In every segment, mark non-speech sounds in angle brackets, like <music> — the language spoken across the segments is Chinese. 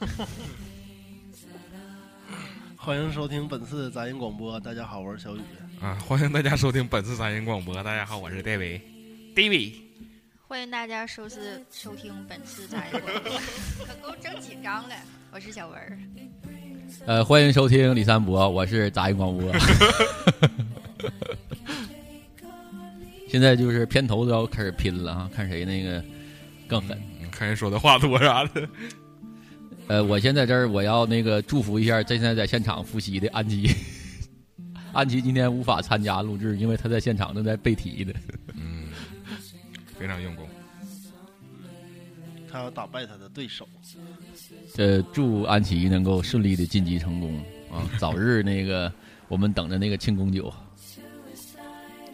<laughs> 欢迎收听本次杂音广播。大家好，我是小雨。啊，欢迎大家收听本次杂音广播。大家好，我是 David，David。欢迎大家收视收听本次杂音广播。<laughs> 可给我整紧张了，我是小文儿。呃，欢迎收听李三博，我是杂音广播。<laughs> 现在就是片头都要开始拼了啊，看谁那个更狠，看谁说的话多啥的。呃，我先在这儿，我要那个祝福一下现在在现场复习的安吉。<laughs> 安琪今天无法参加录制，因为他在现场正在背题呢。嗯，非常用功。他要打败他的对手。呃，祝安琪能够顺利的晋级成功啊！<laughs> 早日那个，我们等着那个庆功酒。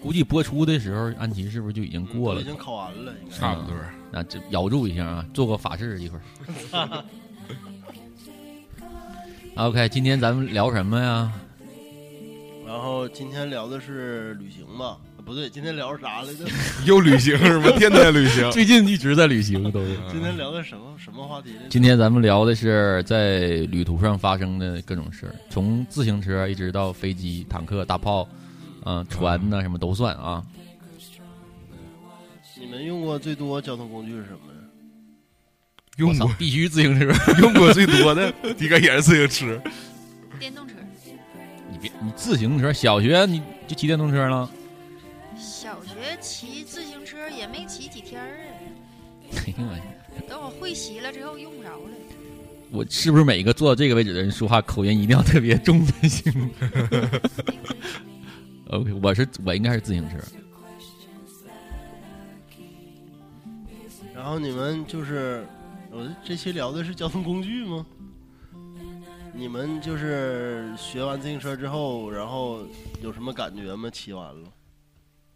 估计播出的时候，安琪是不是就已经过了？已经考完了，差不多。那这咬住一下啊，做个法事一会儿。<laughs> OK，今天咱们聊什么呀？然后今天聊的是旅行吧？不对，今天聊啥来着？<laughs> 又旅行是吗？天天旅行，<laughs> 最近一直在旅行，都是。今天聊的什么什么话题？今天咱们聊的是在旅途上发生的各种事儿，从自行车一直到飞机、坦克、大炮，嗯、呃，船呐、什么都算啊。你们用过最多交通工具是什么呀？用过必须自行车，<laughs> 用过最多的应该也是自行车。电动车。你别，你自行车，小学你就骑电动车了？小学骑自行车也没骑几天儿啊。哎呦我！等我会骑了之后用不着了。我是不是每一个坐到这个位置的人说话口音一定要特别重才行？OK，我是我应该是自行车。然后你们就是，我这期聊的是交通工具吗？你们就是学完自行车之后，然后有什么感觉吗？骑完了，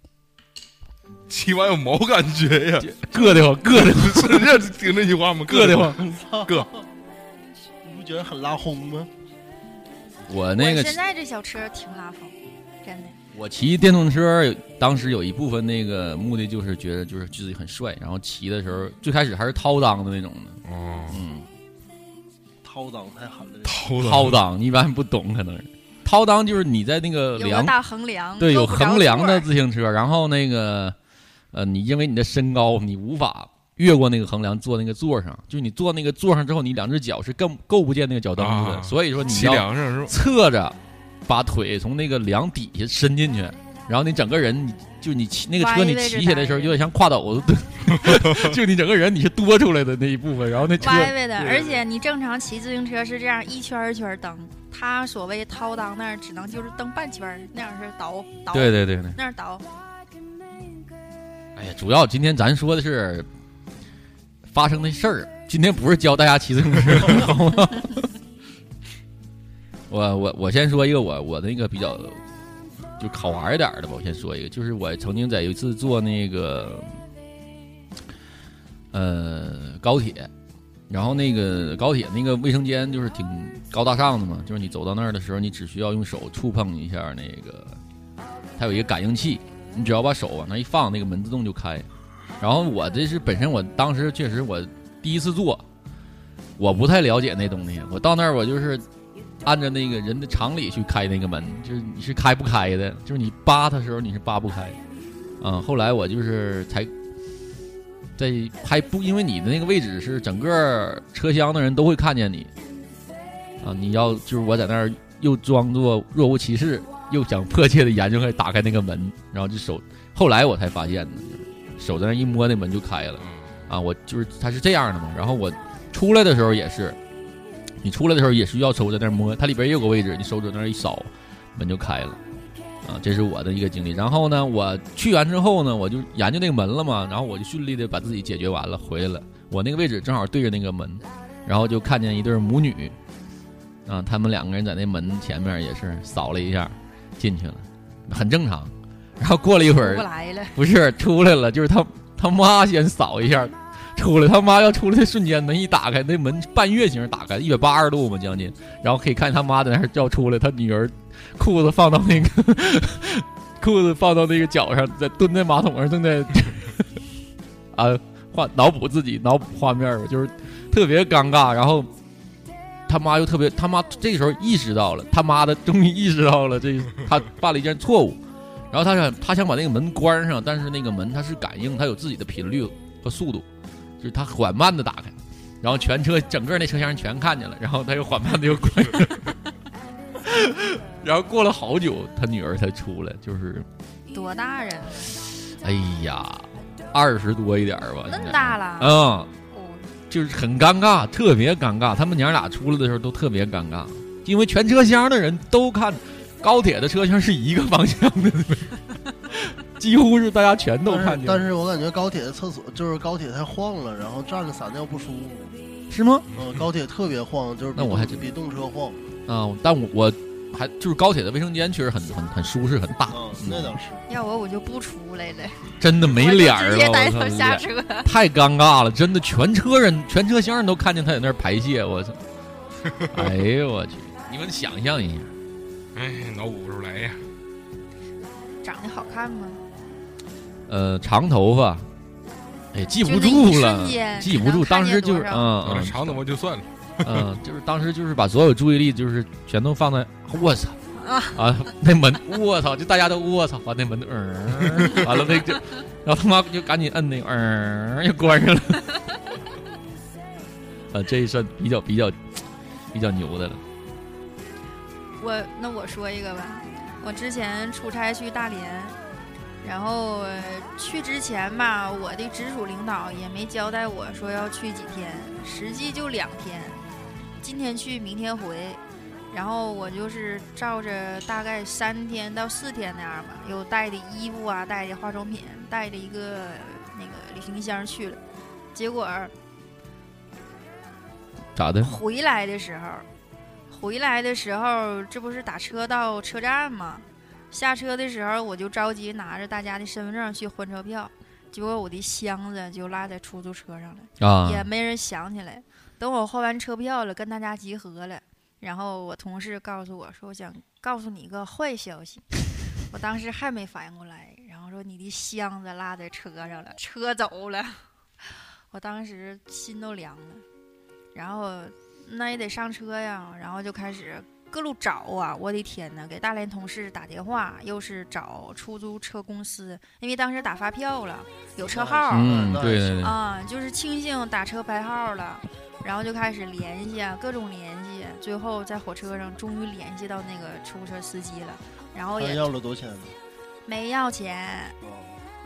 <laughs> 骑完有毛感觉呀？<laughs> 硌得慌，硌得慌，<laughs> 是这听这句话吗？硌得慌，硌。你不觉得很拉轰吗？我那个现在这小车挺拉风，真的。我骑电动车，当时有一部分那个目的就是觉得就是自己很帅，然后骑的时候最开始还是掏裆的那种的。哦，嗯，掏裆太狠了。掏掏裆，你一般不懂，可能是掏裆就是你在那个梁大横梁，对，有横梁的自行车，然后那个呃，你因为你的身高，你无法越过那个横梁坐那个座上，就是你坐那个座上之后，你两只脚是更够不见那个脚蹬子的，啊、所以说你骑梁上是？侧着。把腿从那个梁底下伸进去，然后你整个人，你就你骑那个车，你骑起来的时候有点像跨斗子，<laughs> 就你整个人你是多出来的那一部分，然后那车歪歪的，而且你正常骑自行车是这样一圈一圈蹬，他所谓掏裆那儿只能就是蹬半圈，那样是倒倒，对对对对，那儿倒。哎呀，主要今天咱说的是发生的事儿，今天不是教大家骑自行车，好吗？<laughs> 我我我先说一个我我那个比较就好玩一点的吧，我先说一个，就是我曾经在一次坐那个呃高铁，然后那个高铁那个卫生间就是挺高大上的嘛，就是你走到那儿的时候，你只需要用手触碰一下那个，它有一个感应器，你只要把手往那一放，那个门自动就开。然后我这是本身我当时确实我第一次坐，我不太了解那东西，我到那儿我就是。按照那个人的常理去开那个门，就是你是开不开的，就是你扒它的时候你是扒不开。嗯，后来我就是才在还不因为你的那个位置是整个车厢的人都会看见你啊，你要就是我在那儿又装作若无其事，又想迫切的研究开打开那个门，然后就手，后来我才发现呢，手在那一摸那门就开了啊，我就是它是这样的嘛，然后我出来的时候也是。你出来的时候也需要手在那儿摸，它里边也有个位置，你手指那儿一扫，门就开了。啊，这是我的一个经历。然后呢，我去完之后呢，我就研究那个门了嘛，然后我就顺利的把自己解决完了，回来了。我那个位置正好对着那个门，然后就看见一对母女，啊，他们两个人在那门前面也是扫了一下，进去了，很正常。然后过了一会儿不，来了，不是出来了，就是他他妈先扫一下，出来，他妈要出来的瞬间，门一打开，那门半月形打开，一百八十度嘛将近，然后可以看他妈在那儿要出来，他女儿裤子放到那个 <laughs> 裤子放到那个脚上，在蹲在马桶上正在 <laughs> 啊画脑补自己脑补画面吧，就是特别尴尬，然后。他妈又特别，他妈这时候意识到了，他妈的终于意识到了这他犯了一件错误，然后他想他想把那个门关上，但是那个门它是感应，它有自己的频率和速度，就是他缓慢的打开，然后全车整个那车厢人全看见了，然后他又缓慢的又关上，<laughs> 然后过了好久，他女儿才出来，就是多大人？哎呀，二十多一点儿吧，那么大了？嗯，哦就是很尴尬，特别尴尬。他们娘俩出来的时候都特别尴尬，因为全车厢的人都看，高铁的车厢是一个方向的，几乎是大家全都看见。但是我感觉高铁的厕所就是高铁太晃了，然后站着撒尿不舒服。是吗？嗯，高铁特别晃，就是那我还比动车晃。啊、但我我还就是高铁的卫生间确实很很很舒适，很大，嗯，那倒是。要我我就不出来了，真的没脸儿了，直接带我操他下车。太尴尬了，真的，全车人 <laughs> 全车厢人都看见他在那儿排泄，我操！<laughs> 哎呦我去，你们想象一下，哎，脑补不出来呀。长得好看吗？呃，长头发，哎，记不住了，记不住，当时就是嗯嗯，长头发就算了，<laughs> 嗯，就是当时就是把所有注意力就是全都放在我操啊。<laughs> 啊那门我操，就大家都我操，把那门嗯、完了那就，然后他妈就赶紧摁那个嗯、又关上了，<laughs> 啊，这算比较比较比较牛的了，我那我说一个吧，我之前出差去大连，然后呃去之前吧，我的直属领导也没交代我说要去几天，实际就两天，今天去，明天回。然后我就是照着大概三天到四天那样吧，又带的衣服啊，带的化妆品，带着一个那个旅行箱去了。结果咋的？回来的时候，回来的时候，这不是打车到车站吗？下车的时候，我就着急拿着大家的身份证去换车票，结果我的箱子就落在出租车上了，啊也没人想起来。等我换完车票了，跟大家集合了，然后我同事告诉我说：“我想告诉你一个坏消息。”我当时还没反应过来，然后说：“你的箱子落在车上了，车走了。”我当时心都凉了。然后那也得上车呀，然后就开始各路找啊！我的天呐，给大连同事打电话，又是找出租车公司，因为当时打发票了，有车号，嗯，对对对，啊，就是庆幸打车牌号了，然后就开始联系啊，各种联系，最后在火车上终于联系到那个出租车司机了，然后也要了多少钱呢？没要钱，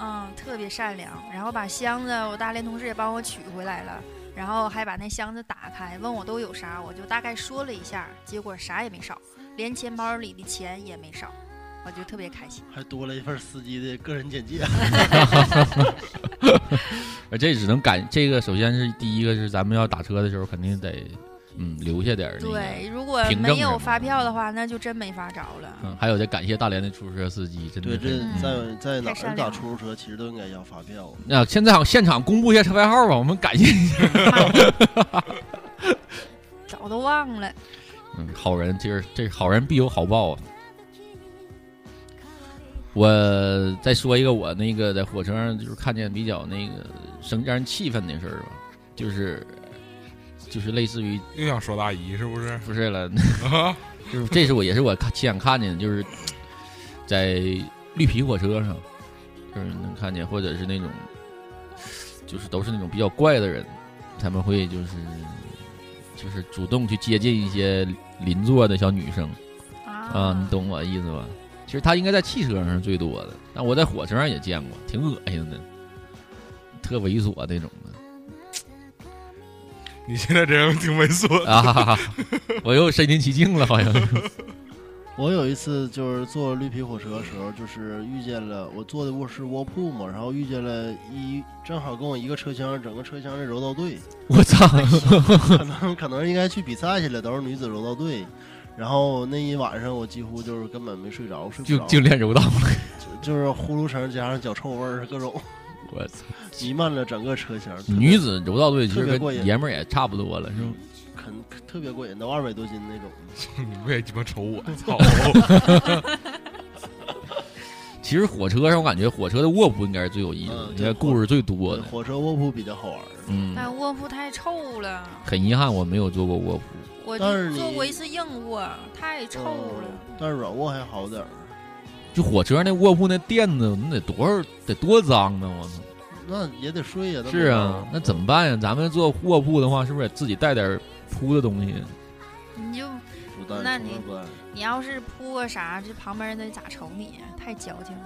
嗯，特别善良，然后把箱子，我大连同事也帮我取回来了。然后还把那箱子打开，问我都有啥，我就大概说了一下，结果啥也没少，连钱包里的钱也没少，我就特别开心。还多了一份司机的个人简介。<laughs> <laughs> 而这只能感这个，首先是第一个是咱们要打车的时候肯定得嗯留下点儿那个对，如果没有发票的话，那就真没法找了。嗯，还有得感谢大连的出租车司机，真的对，这在在哪儿打出租车，其实都应该要发票。那、现在好现场公布一下车牌号吧，我们感谢一下。早都忘了。<laughs> 嗯，好人，这是这好人必有好报啊！我再说一个我那个在火车上就是看见比较那个生让人气愤的事儿吧，就是就是类似于又想说大姨是不是？不是了，<laughs> 啊，就是这是我也是我看亲眼看见的，就是在绿皮火车上，就是能看见，或者是那种就是都是那种比较怪的人，他们会就是就是主动去接近一些邻座的小女生啊，你懂我意思吧？其实他应该在汽车上是最多的，但我在火车上也见过，挺恶心的，特猥琐那种的。你现在这样挺猥琐的啊哈哈哈！我又身临其境了，好像。<laughs> 我有一次就是坐绿皮火车的时候，就是遇见了我坐的卧是卧铺嘛，然后遇见了一正好跟我一个车厢，整个车厢的柔道队，我操！可能 <laughs> 可能应该去比赛去了，都是女子柔道队。然后那一晚上我几乎就是根本没睡着，睡不着，就就练柔道了。就是呼噜声加上脚臭味儿，各种我操！弥漫了整个车厢。女子柔道队其实跟爷们儿也差不多了，是吧？肯特别过瘾，都二百多斤那种。<laughs> 你不也鸡巴瞅我？<laughs> 操！<laughs> 其实火车上我感觉火车的卧铺应该是最有意思的，嗯应该故事最多的。火车卧铺比较好玩儿。嗯，但卧铺太臭了，很遗憾我没有坐过卧铺。我但是坐过一次硬卧，太臭了。但是软卧还好点儿。就火车那卧铺那垫子，那得多少得多脏呢！我操！那也得睡呀、那是啊，那怎么办呀？咱们坐卧铺的话，是不是得自己带点铺的东西？你就那你你要是铺个啥，这旁边人得咋瞅你？太矫情了。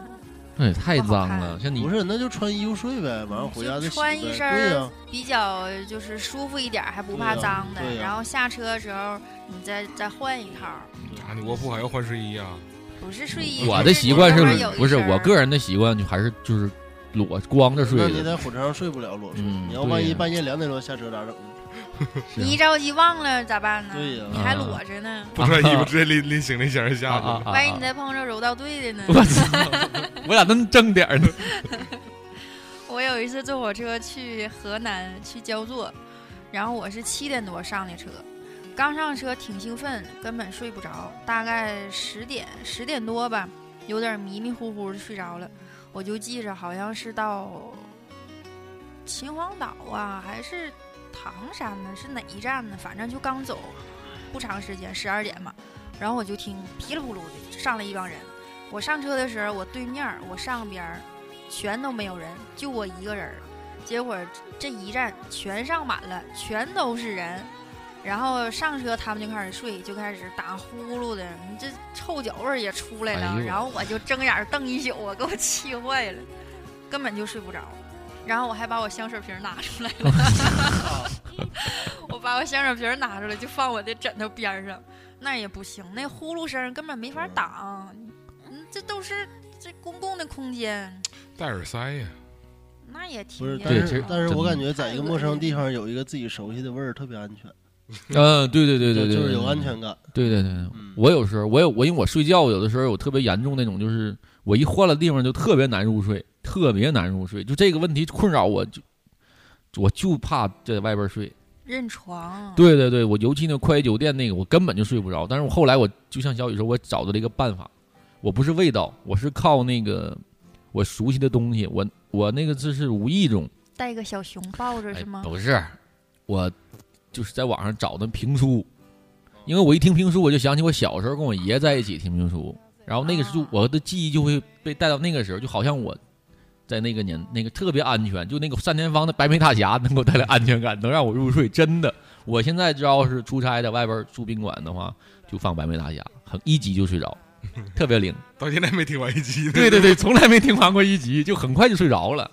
那也太脏了。像你不是，那就穿衣服睡呗，晚上回家就。穿一身、儿比较就是舒服一点，还不怕脏的。然后下车的时候，你再再换一套，啊，你卧铺还要换睡衣啊？不是睡衣。我的习惯是不是我个人的习惯就还是就是裸光着睡那你的。在火车上睡不了裸睡，嗯你要万一半夜两点多下车咋整？<laughs> 你一着急忘了咋办呢？对呀你还啊裸着呢，不穿衣服直接拎拎行李箱下去了。万一你再碰着柔道队的呢？我操！<laughs> 我咋能争点呢？<laughs> 我有一次坐火车去河南去焦作，然后我是七点多上的车，刚上车挺兴奋，根本睡不着，大概十点十点多吧，有点迷迷糊糊的睡着了。我就记着好像是到秦皇岛啊，还是唐山呢？是哪一站呢？反正就刚走不长时间，十二点嘛。然后我就听噼里扑噜的上来一帮人。我上车的时候，我对面我上边全都没有人，就我一个人。结果这一站全上满了，全都是人。然后上车，他们就开始睡，就开始打呼噜的，你这臭脚味儿也出来了。哎然后我就睁眼瞪一宿，我给我气坏了，根本就睡不着。然后我还把我香水瓶拿出来了，<laughs> 我把我香水瓶拿出来就放我的枕头边上，那也不行，那呼噜声根本没法挡。嗯，这都是这公共的空间，戴耳塞呀，那也挺不是，但对其实是但是我感觉在一个陌生地方有一个自己熟悉的味儿特别安全，<laughs> 嗯，对对对对对，就就是有安全感。对对对，嗯我有时候我有我因为我睡觉有的时候有特别严重那种，就是我一换了地方就特别难入睡，特别难入睡，就这个问题困扰我，就我就怕在外边睡。认床。对对对，我尤其那快捷酒店那个，我根本就睡不着。但是我后来我就像小雨说，我找到了一个办法，我不是味道，我是靠那个我熟悉的东西，我我那个这是无意中，带个小熊抱着哎是吗？不是，我就是在网上找的评书，因为我一听评书，我就想起我小时候跟我爷在一起听评书，然后那个时候啊我的记忆就会被带到那个时候，就好像我在那个年那个特别安全，就那个单田芳的白眉大侠能给我带来安全感，能让我入睡。真的，我现在只要是出差在外边住宾馆的话，就放白眉大侠，很一集就睡着，<laughs> 特别灵。到现在没听完一集。对对对，从来没听完过一集，就很快就睡着了。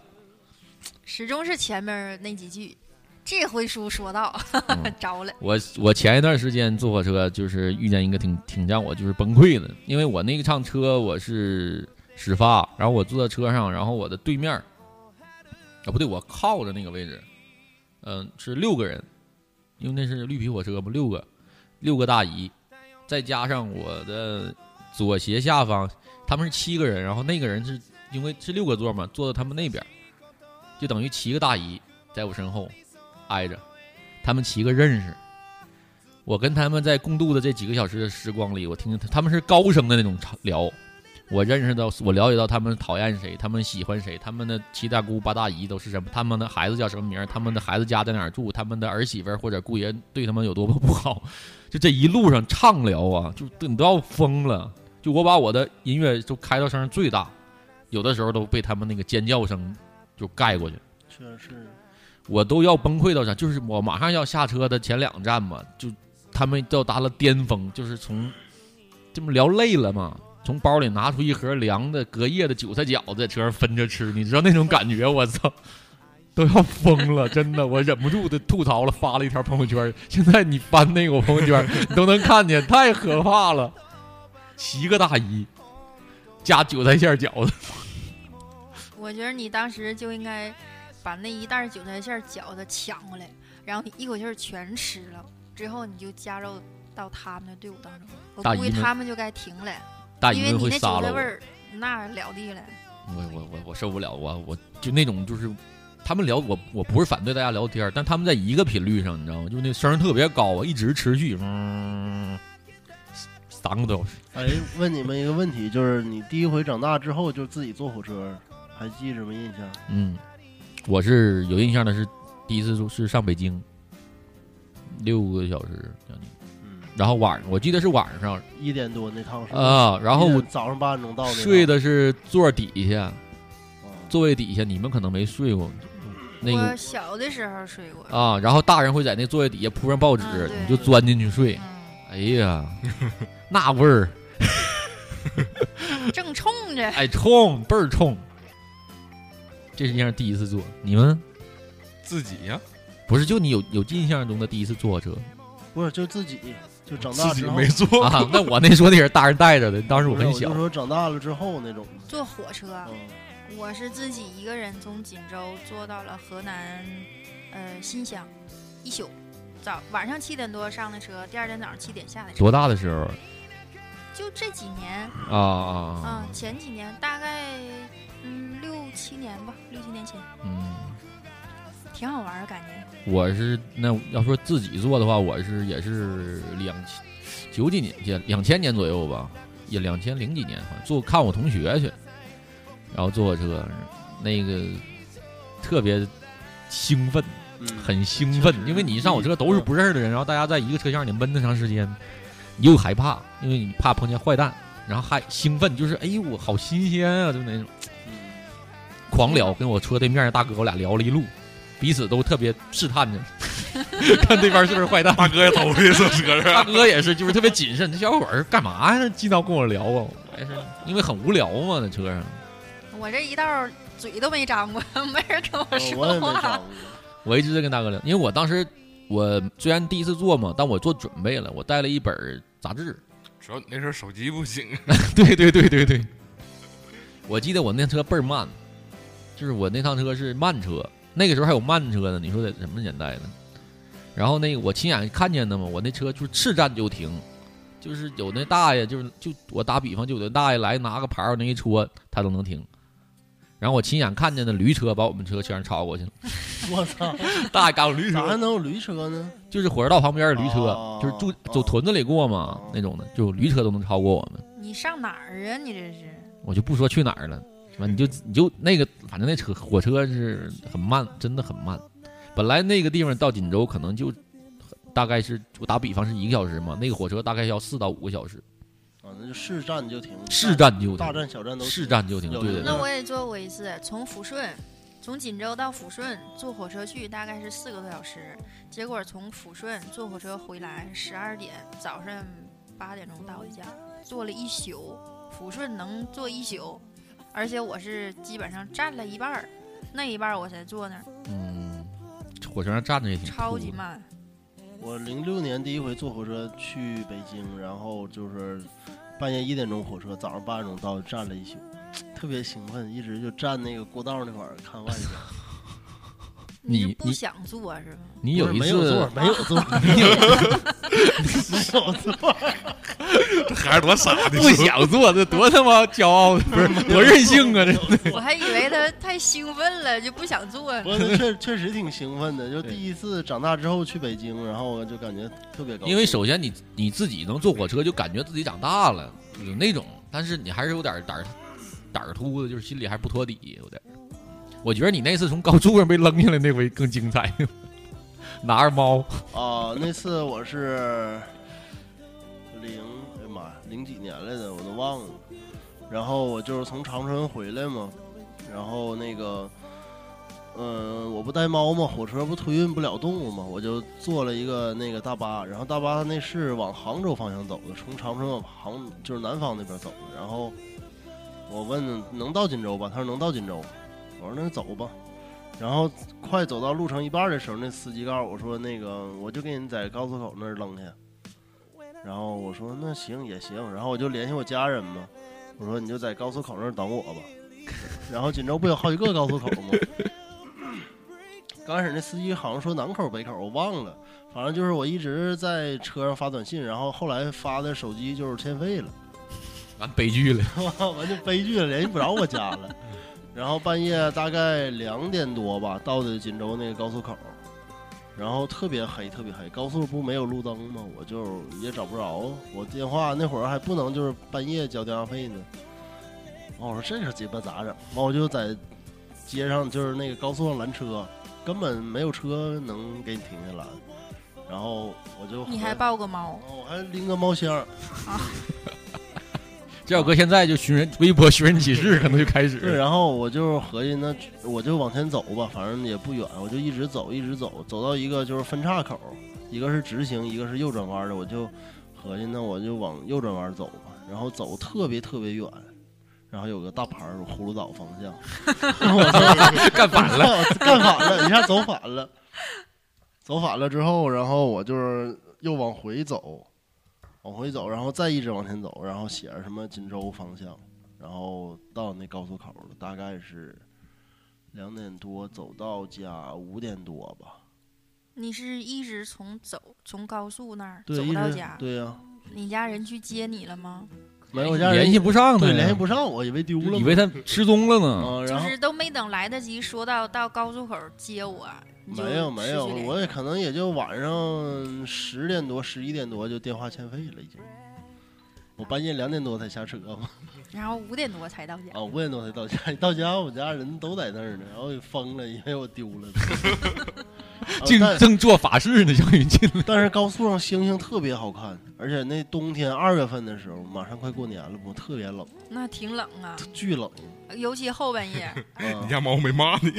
始终是前面那几句。这回书说到嗯。<laughs> 着了，我我前一段时间坐火车，就是遇见一个挺挺让我就是崩溃的，因为我那个趟车我是始发，然后我坐在车上，然后我的对面儿，啊不对，我靠着那个位置，嗯、是六个人，因为那是绿皮火车嘛，六个六个大姨，再加上我的左斜下方，他们是七个人，然后那个人是因为是六个座嘛，坐在他们那边儿，就等于七个大姨在我身后挨着。他们七个认识。我跟他们在共度的这几个小时的时光里，我听他们是高声的那种聊，我认识到，我了解到他们讨厌谁，他们喜欢谁，他们的七大姑八大姨都是什么，他们的孩子叫什么名，他们的孩子家在哪儿住，他们的儿媳妇或者姑爷对他们有多么不好，就这一路上畅聊啊，就你都要疯了。就我把我的音乐都开到声最大，有的时候都被他们那个尖叫声就盖过去。确实，我都要崩溃到啥？就是我马上要下车的前两站嘛，就他们到达了巅峰，就是从这么聊累了嘛，从包里拿出一盒凉的隔夜的韭菜饺子，在车上分着吃，你知道那种感觉？我操，<laughs> 都要疯了，真的，我忍不住的吐槽了，发了一条朋友圈。现在你翻那个我朋友圈，你都能看见，太可怕了。七个大衣，加韭菜馅饺子。<laughs> 我觉得你当时就应该把那一袋韭菜馅饺子抢过来，然后你一口气儿全吃了，之后你就加入到他们的队伍当中。我估计他们就该停了，大因为你那韭菜味儿那了地了。我我我我受不了，我我就那种就是。他们聊我，我不是反对大家聊天，但他们在一个频率上，你知道吗？就是那声儿特别高啊，一直持续，嗯，三个多小时。哎，问你们一个问题，就是你第一回长大之后就自己坐火车，还记什么印象？嗯，我是有印象的是第一次是是上北京，六个小时将近，嗯，然后晚我记得是晚上。一点多那趟是啊，然后我早上八点钟到的，睡的是座底下，啊座位底下，你们可能没睡过，那我个小的时候睡过，啊，然后大人会在那座位底下铺上报纸，你就钻进去睡，哎呀，<laughs> 那味儿，<laughs> 正冲着。哎，冲，倍儿冲。这是印象第一次坐，你们自己呀、不是就你有有印象中的第一次坐火车不是就自己就长大之后自己没坐啊？<laughs> 那我那说的也是大人带着的，当时我不是很小就。说长大了之后那种，坐火车，嗯我是自己一个人从锦州坐到了河南，呃新乡，一宿，早晚上七点多上的车，第二天早上七点下的车。多大的时候就这几年啊啊啊？啊，前几年大概嗯六七年吧，六七年前，嗯，挺好玩儿感觉。我是那要说自己做的话，我是也是两千九几年前两千年左右吧，也两千零几年好像坐看我同学去，然后坐火车，那个特别兴奋，嗯很兴奋，因为你一上火车都是不认识的人，然后大家在一个车厢里闷那长时间，你又害怕，因为你怕碰见坏蛋，然后还兴奋，就是哎呦我好新鲜啊，就那种狂聊，跟我车对面的大哥我俩聊了一路，彼此都特别试探着，<laughs> 看对方是不是坏蛋。大哥也头一次车大，哥也是，就是特别谨慎。这小伙儿干嘛呀？经常跟我聊啊，我也是因为很无聊嘛，在车上。我这一道嘴都没张过，<laughs> 没人跟我哦说我也没话。长过。我一直在跟大哥聊，因为我当时我虽然第一次做嘛，但我做准备了，我带了一本杂志。主要你那时候手机不行，<laughs> 对对对对对，我记得我那车倍儿慢，就是我那趟车是慢车，那个时候还有慢车呢。你说在什么年代呢？然后那个我亲眼看见的嘛，我那车就是是站就停，就是有那大爷，就是就我打比方，就有那大爷来拿个牌儿往那一戳，他都能停。然后我亲眼看见的驴车把我们车全超过去了，我操，<laughs> 大爷赶我驴咋还车，能有驴车呢？就是火车道旁边的驴车，哦就是住走屯子里过嘛那种的，就驴车都能超过我们。你上哪儿啊？你这是？我就不说去哪儿了，是吧？你就你就那个，反正那车火车是很慢，真的很慢。本来那个地方到锦州可能就大概是我打比方是一个小时嘛，那个火车大概要四到五个小时，啊，那就是站就停，是站就停大站小站都是站就停，对对对。那我也坐过一次，从抚顺，从锦州到抚顺坐火车去大概是四个多小时，结果从抚顺坐火车回来十二点，早上八点钟到的家，坐了一宿。抚顺能坐一宿，而且我是基本上站了一半儿，那一半儿我才坐那儿，嗯，火车上站着也挺超酷的级慢。我零六年第一回坐火车去北京，然后就是半夜一点钟火车，早上八点钟到，站了一宿，特别兴奋，一直就站那个过道那块儿看外边。你不你想坐是吧？你有一次没有次座，没有座，你有没有座。这孩子多傻的，不想做，这多他妈骄傲，不是多任性啊！这我还以为他太兴奋了，就不想坐不。是，确确实挺兴奋的，就第一次长大之后去北京，然后我就感觉特别高兴。因为首先你你自己能坐火车，就感觉自己长大了，有那种，但是你还是有点胆儿胆儿突的，就是心里还不托底，有点儿。我觉得你那次从高处上被扔下来那回更精彩，拿着猫，<laughs> 啊，那次我是零，哎呀妈呀，零几年来的我都忘了。然后我就是从长春回来嘛，然后那个，嗯、我不带猫嘛，火车不推运不了动物嘛，我就坐了一个那个大巴，然后大巴那是往杭州方向走的，从长春往杭就是南方那边走的。然后我问能到锦州吧，他说能到锦州，我说那走吧。然后快走到路程一半的时候，那司机告诉我说：“那个，我就给你在高速口那儿扔下。”然后我说那行也行，然后我就联系我家人嘛，我说你就在高速口那儿等我吧。<laughs> 然后锦州不有好几个高速口吗？刚开始那司机好像说南口北口，我忘了，反正就是我一直在车上发短信，然后后来发的手机就是欠费了，<laughs> 完悲剧了。<laughs> 完就悲剧了，联系不着我家了。然后半夜大概两点多吧，到的锦州那个高速口，然后特别黑，特别黑，高速不没有路灯吗？我就也找不着，我电话那会儿还不能就是半夜交电话费呢。完我说这可鸡巴咋整？完我就在街上就是那个高速上拦车，根本没有车能给你停下来。然后我就你还抱个猫，我还拎个猫箱。啊，<laughs> 这要搁现在就寻人微博寻人启事可能就开始。对，然后我就合计那我就往前走吧，反正也不远，我就一直走，一直走，走到一个就是分岔口，一个是直行，一个是右转弯的，我就合计那我就往右转弯走吧，然后走特别特别远，然后有个大牌儿葫芦岛方向，我操干反了，<laughs> 干反了，一下走反了，走反了之后，然后我就是又往回走，往回走，然后再一直往前走，然后写着什么锦州方向，然后到那高速口了，大概是两点多走到家，五点多吧。你是一直从走从高速那儿走到家，对呀、你家人去接你了吗？没有我家人联系不上他对，呀联系不上，我以为丢了呢，以为他失踪了呢。啊，就然后是都没等来得及说到到高速口接我，你就没有没有失去，联我也可能也就晚上十点多、十一点多就电话欠费了，已经。我半夜两点多才下车嘛，然后五点多才到家。啊，五点多才到家。<laughs> 到家，我家人都在那儿呢，然后给疯了，以为我丢了。<laughs> 啊正但正做法事呢，小雨进来。但是高速上星星特别好看，而且那冬天二月份的时候，马上快过年了不，特别冷，那挺冷啊，巨冷。尤其后半夜。<laughs> 啊你家猫没骂你？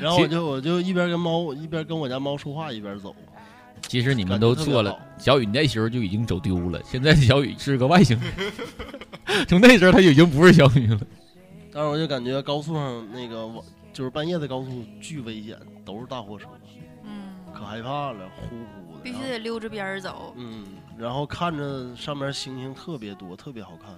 然后我就我就一边跟猫一边跟我家猫说话，一边走。其实你们都错了，小雨那时候就已经走丢了，现在小雨是个外星人，<laughs> 从那时候他就已经不是小雨了。<laughs> 但是我就感觉高速上那个我就是半夜的高速巨危险，都是大货车，嗯，可害怕了，呼呼的。必须得溜着边儿走。嗯，然后看着上面星星特别多，特别好看。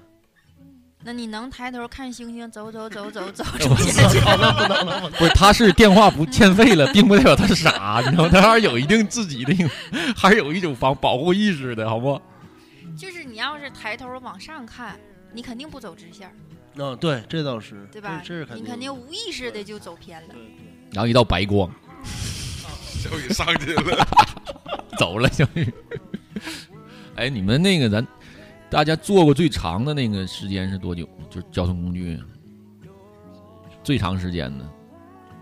那你能抬头看星星，走走走走走 <laughs> 我出去？操那不能了，不是，他是电话不欠费了，并不代表他是傻，你知道吗？他还是有一定自己的，还是有一种防保护意识的，好不？<laughs> 就是你要是抬头往上看，你肯定不走直线儿，啊，对，这倒是，对吧？这这是肯定。你肯定无意识的就走偏了。然后一道白光，<laughs> 小雨上去了，走了，小雨。哎，你们那个咱大家坐过最长的那个时间是多久？就是交通工具最长时间的，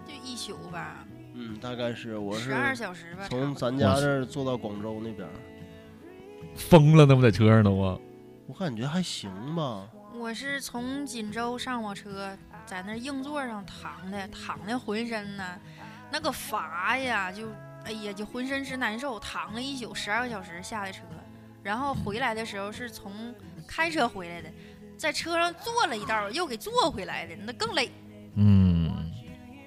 就一宿吧，嗯，大概是我是十二小时吧。从咱家这儿坐到广州那边儿，疯了，那不在车上都啊？我感觉还行吧。我是从锦州上火车，在那硬座上躺的，躺的浑身呢，那个乏呀，就哎呀，就浑身直难受，躺了一宿，十二个小时下的车，然后回来的时候是从开车回来的，在车上坐了一道，又给坐回来的，那更累。嗯，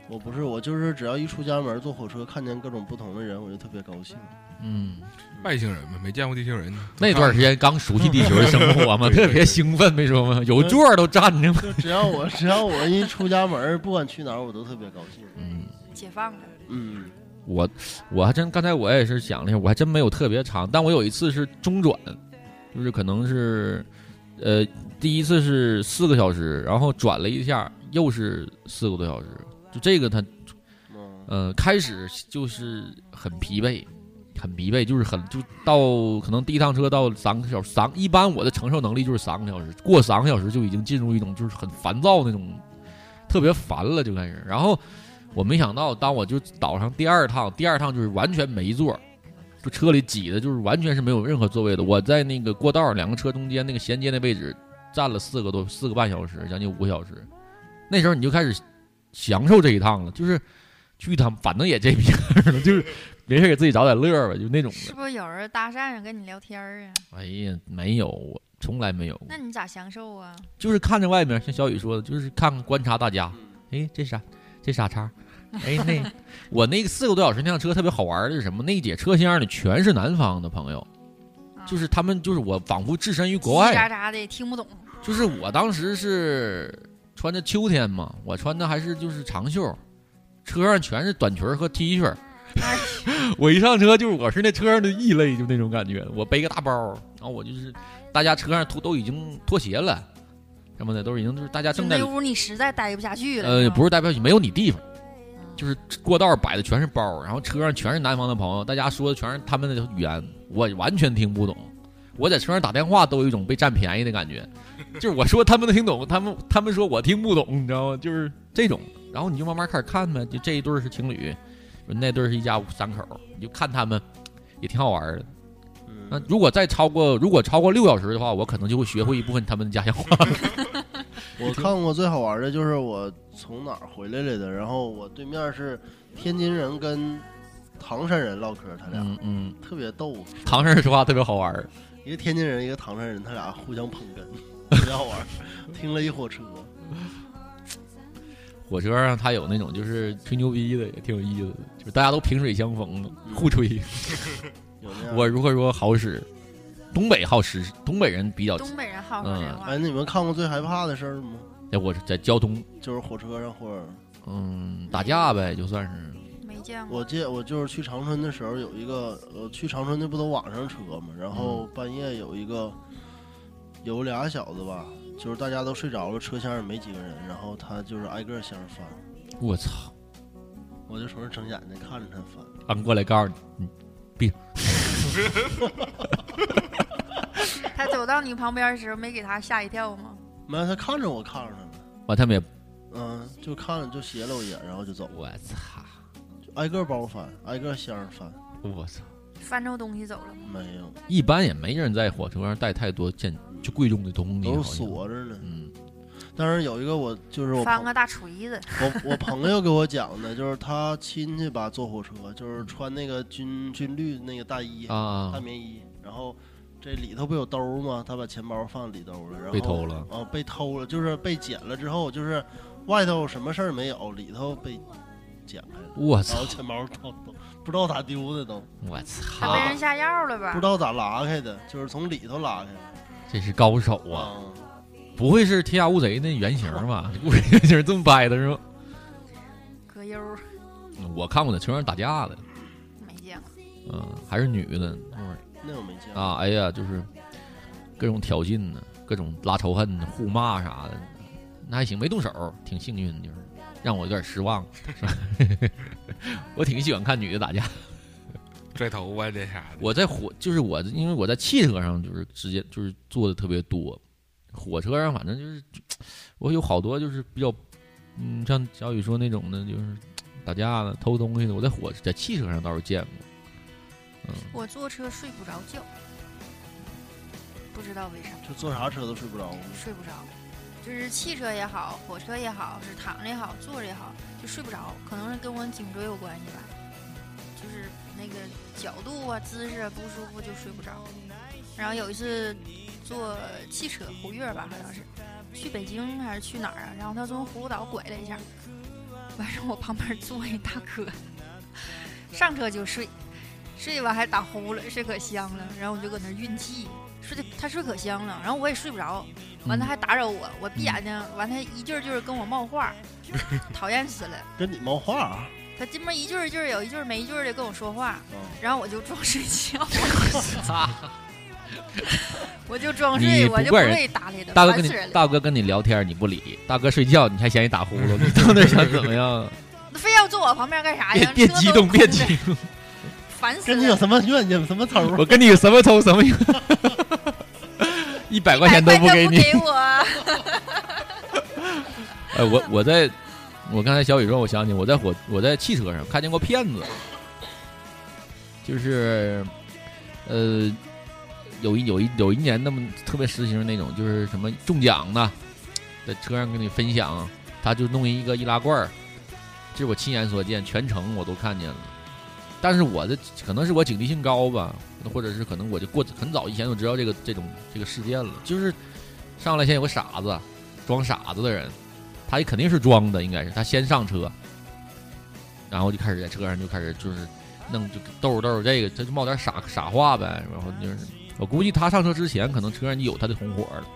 我不是，我就是只要一出家门坐火车，看见各种不同的人，我就特别高兴。嗯，外星人嘛，没见过地球人。那段时间刚熟悉地球的生活嘛，特别兴奋，没说吗？有座儿都站着嘛。就只要我只要我一出家门，不管去哪儿，我都特别高兴。嗯，解放了。嗯，我我还真刚才我也是想了一下，我还真没有特别长，但我有一次是中转，就是可能是呃第一次是四个小时，然后转了一下又是四个多小时，就这个它呃开始就是很疲惫。很疲惫，就是很就到可能第一趟车到三个小时，三一般我的承受能力就是三个小时，过三个小时就已经进入一种就是很烦躁那种，特别烦了就开始。然后我没想到，当我就倒上第二趟，第二趟就是完全没座，就车里挤的就是完全是没有任何座位的。我在那个过道两个车中间那个衔接那位置站了四个多四个半小时，将近五个小时。那时候你就开始享受这一趟了，就是去一趟反正也这逼样了，就是。没事给自己找点乐儿吧，就那种的。是不是有人搭讪上跟你聊天儿啊？哎呀，没有，我从来没有。那你咋享受啊？就是看着外面，像小雨说的，就是看看观察大家。哎，这啥？这傻叉？哎，那 <laughs> 我那个四个多小时那辆车特别好玩的是什么？那节车厢里全是南方的朋友，就是他们就是我仿佛置身于国叽外，喳喳的听不懂。就是我当时是穿着秋天嘛，我穿的还是就是长袖，车上全是短裙和 T 恤我一上车就是我是那车上的异类，就那种感觉。我背个大包，然后我就是大家车上脱都已经脱鞋了，什么的都已经就是大家正在那屋你实在待不下去了。呃，不是待不下去没有你地方，嗯就是过道摆的全是包，然后车上全是南方的朋友，大家说的全是他们的语言，我完全听不懂。我在车上打电话都有一种被占便宜的感觉，就是我说他们能听懂，他们他们说我听不懂，你知道吗？就是这种。然后你就慢慢开始看呗，就这一对是情侣，那对是一家三口，你就看他们也挺好玩的。那嗯，如果再超过如果超过六小时的话，我可能就会学会一部分他们的家乡话。<laughs> 我看过最好玩的就是我从哪儿回来来的，然后我对面是天津人跟唐山人唠嗑，他俩、嗯嗯，特别逗。唐山人说话特别好玩。一个天津人，一个唐山人，他俩互相捧哏，<laughs> 特别好玩。听了一火车，火车上他有那种就是吹牛逼的，也挺有意思的，就是大家都萍水相逢的，互吹。<laughs> 我如何说好使？东北好使，东北人比较。东北人好使这话哎，。那你们看过最害怕的事儿吗？哎，我在交通，就是火车上或者嗯，打架呗，就算是。没见过。我记我就是去长春的时候，有一个呃，去长春那不都晚上车嘛，然后半夜有一个有俩小子吧，就是大家都睡着了，车厢也没几个人，然后他就是挨个箱翻，我操！我就从这睁眼睛看着他翻。俺过来告诉你，你 <laughs> <laughs> 他走到你旁边的时候，没给他吓一跳吗？没有，他看着我看着他呢，完他们也，嗯，就看了就斜了我一眼，然后就走，我操！就挨个包翻，挨个箱翻，我操！翻着东西走了吗？没有，一般也没人在火车上带太多见就贵重的东西，都好像锁着呢。嗯，但是有一个我就是我个大锤子，我 <laughs> 我朋友给我讲的，就是他亲戚吧坐火车，就是穿那个军军绿那个大衣啊大棉衣，然后这里头不有兜吗？他把钱包放里兜了，然后被偷了啊，被偷了，就是被捡了之后，就是外头什么事儿没有，里头被捡开了，我操然后！钱包都都不知道咋丢的都，我他被人！下药了吧不知？道咋拉开的，就是从里头拉开的这是高手啊！啊。不会是《天下无贼》那原型吧？<laughs> 故事原型这么掰的是吧？葛优我看过的车上打架的，没见过。嗯，还是女的，嗯那我没见过啊，哎呀，就是各种挑衅呢，各种拉仇恨，互骂啥的，那还行，没动手，挺幸运的，就是让我有点失望，是吧？我挺喜欢看女的打架。拽头发这啥的。我在火，就是我，因为我在汽车上就是直接就是做的特别多，火车上反正就是我有好多就是比较，嗯，像小雨说那种的，就是打架的、偷东西的，我在火在汽车上倒是见过。嗯，我坐车睡不着觉，不知道为啥就坐啥车都睡不着。睡不着。就是汽车也好，火车也好，是躺着也好，坐着也好，就睡不着。可能是跟我颈椎有关系吧，就是那个角度啊、姿势啊不舒服就睡不着。然后有一次坐汽车胡月吧，好像是去北京还是去哪儿啊？然后他从葫芦岛拐了一下，完事我旁边坐一大哥，<laughs> 上车就睡，睡完还打呼噜，睡可香了。然后我就搁那儿运气，睡的他睡可香了，然后我也睡不着。完他还打扰我，我闭眼睛，完他一句儿句儿跟我冒话，<laughs> 讨厌死了。跟你冒话啊？他这么一句儿一句儿有一句没一句儿的跟我说话，嗯然后我就装睡觉，<laughs> 我就装睡，我就不不怪人会搭理他，大哥跟你。大哥跟你聊天你不理，大哥睡觉你还嫌你打呼噜，你 <laughs> 到那想怎么样？那 <laughs> 非要坐我旁边干啥呀？别别激动，别激动，烦死跟你有。什么怨有？什么仇？<laughs> 我跟你有什么仇什么怨？一百块钱都不给你。给我。哎，我我在，我刚才小雨说，我想起我在火我在汽车上看见过骗子，就是，呃，有一有一有一年那么特别实行那种，就是什么中奖的，在车上跟你分享，他就弄一个易拉罐儿，这我亲眼所见，全程我都看见了。但是我的可能是我警惕性高吧，或者是可能我就过很早以前就知道这个这种这个事件了，就是上来先有个傻子，装傻子的人，他也肯定是装的，应该是他先上车，然后就开始在车上就开始就是弄就逗逗这个，他就冒点傻傻话呗，然后就是我估计他上车之前，可能车上就有他的同伙了，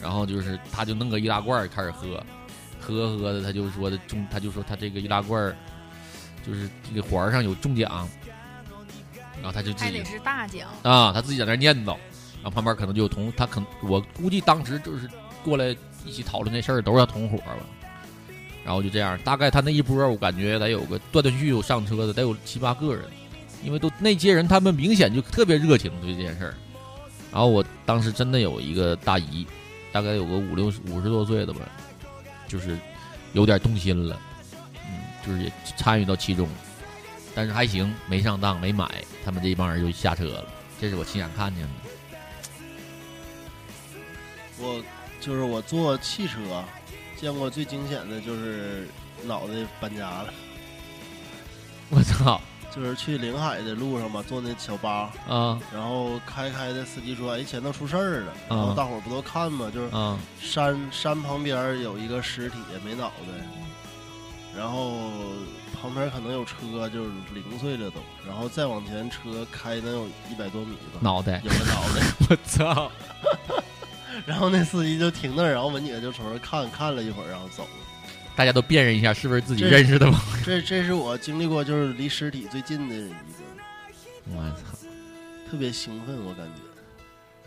然后就是他就弄个易拉罐儿开始喝，喝喝的，他就说的中，他就说他这个易拉罐儿就是这个环上有中奖，然后他就自己还得是大奖。啊，他自己在那念叨，然后旁边可能就有同他可能我估计当时就是过来一起讨论这事儿都是他同伙吧，然后就这样，大概他那一波我感觉得有个断断续续有上车的得有七八个人，因为都那些人他们明显就特别热情对这件事儿，然后我当时真的有一个大姨，大概有个五六十五十多岁的吧，就是有点动心了，嗯，就是也参与到其中，但是还行，没上当，没买，他们这一帮人就下车了，这是我亲眼看见的。我就是我坐汽车见过最惊险的就是脑袋搬家了，<laughs> 我操就是去临海的路上嘛，坐那小巴，啊。然后开开的司机说：“哎，前头出事儿了。”然后大伙儿不都看嘛，就是啊。山山旁边有一个尸体没脑袋，然后旁边可能有车就是零碎了都，然后再往前车开能有一百多米吧，脑袋。有个脑袋，<laughs> 我操！<laughs> 然后那司机就停那儿，然后文姐就从那看看了一会儿，然后走了。大家都辨认一下是不是自己认识的吗？这这是我经历过就是离尸体最近的一个，我操！特别兴奋，我感觉。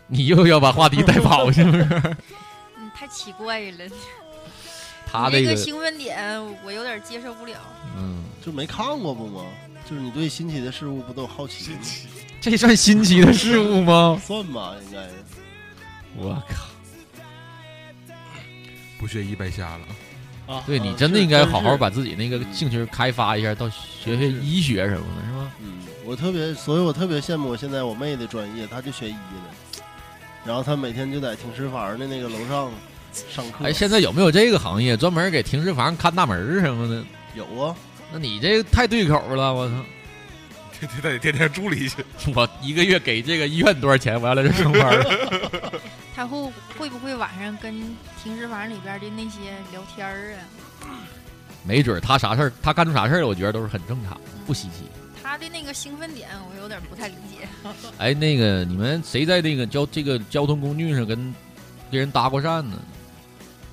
你又要把话题带跑是不是？你，<laughs> 太奇怪了。他这个兴奋点，我有点接受不了。嗯，就没看过不吗？就是你对新奇的事物不都有好奇吗？<laughs> 这算新奇的事物吗？算吧，应该。我靠！不学医白瞎了。啊对你啊真的应该好好把自己那个兴趣开发一下，到学学医学什么的，是吧？嗯，我特别，所以我特别羡慕我现在我妹的专业，她就学医的，然后她每天就在停尸房的那个楼上上课。哎，现在有没有这个行业专门给停尸房看大门儿什么的？有啊，那你这个太对口了，我操！天天得天天助理去。我一个月给这个医院多少钱？我要来这上班。他会会不会晚上跟停尸房里边的那些聊天儿啊？没准儿他啥事儿，他干出啥事儿，我觉得都是很正常，不稀奇。他的那个兴奋点，我有点不太理解。哎，那个你们谁在那个交这个交通工具上跟跟人搭过讪呢？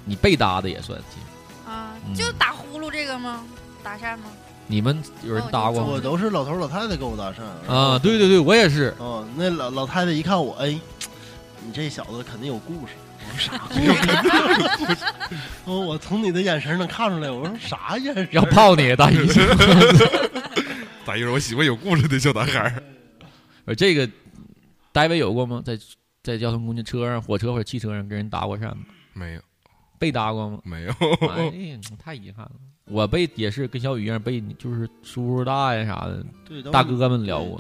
你被搭的也算，其实啊，就打呼噜这个吗？搭讪吗？你们有人搭过吗？我都是老头老太太跟我搭讪啊，对对对，我也是。哦，那老老太太一看我，哎，你这小子肯定有故事。我说啥 <laughs> 故事？哦，我从你的眼神能看出来。我说啥眼神？要泡你，大姨。大姨说：“我喜欢有故事的小男孩儿。而这个，戴维有过吗？在在交通工具车上、火车或者汽车上跟人搭过讪吗？没有，被搭过吗？没有。哎呀，太遗憾了。我被也是跟小雨一样被就是叔叔大爷啥的对大哥们聊过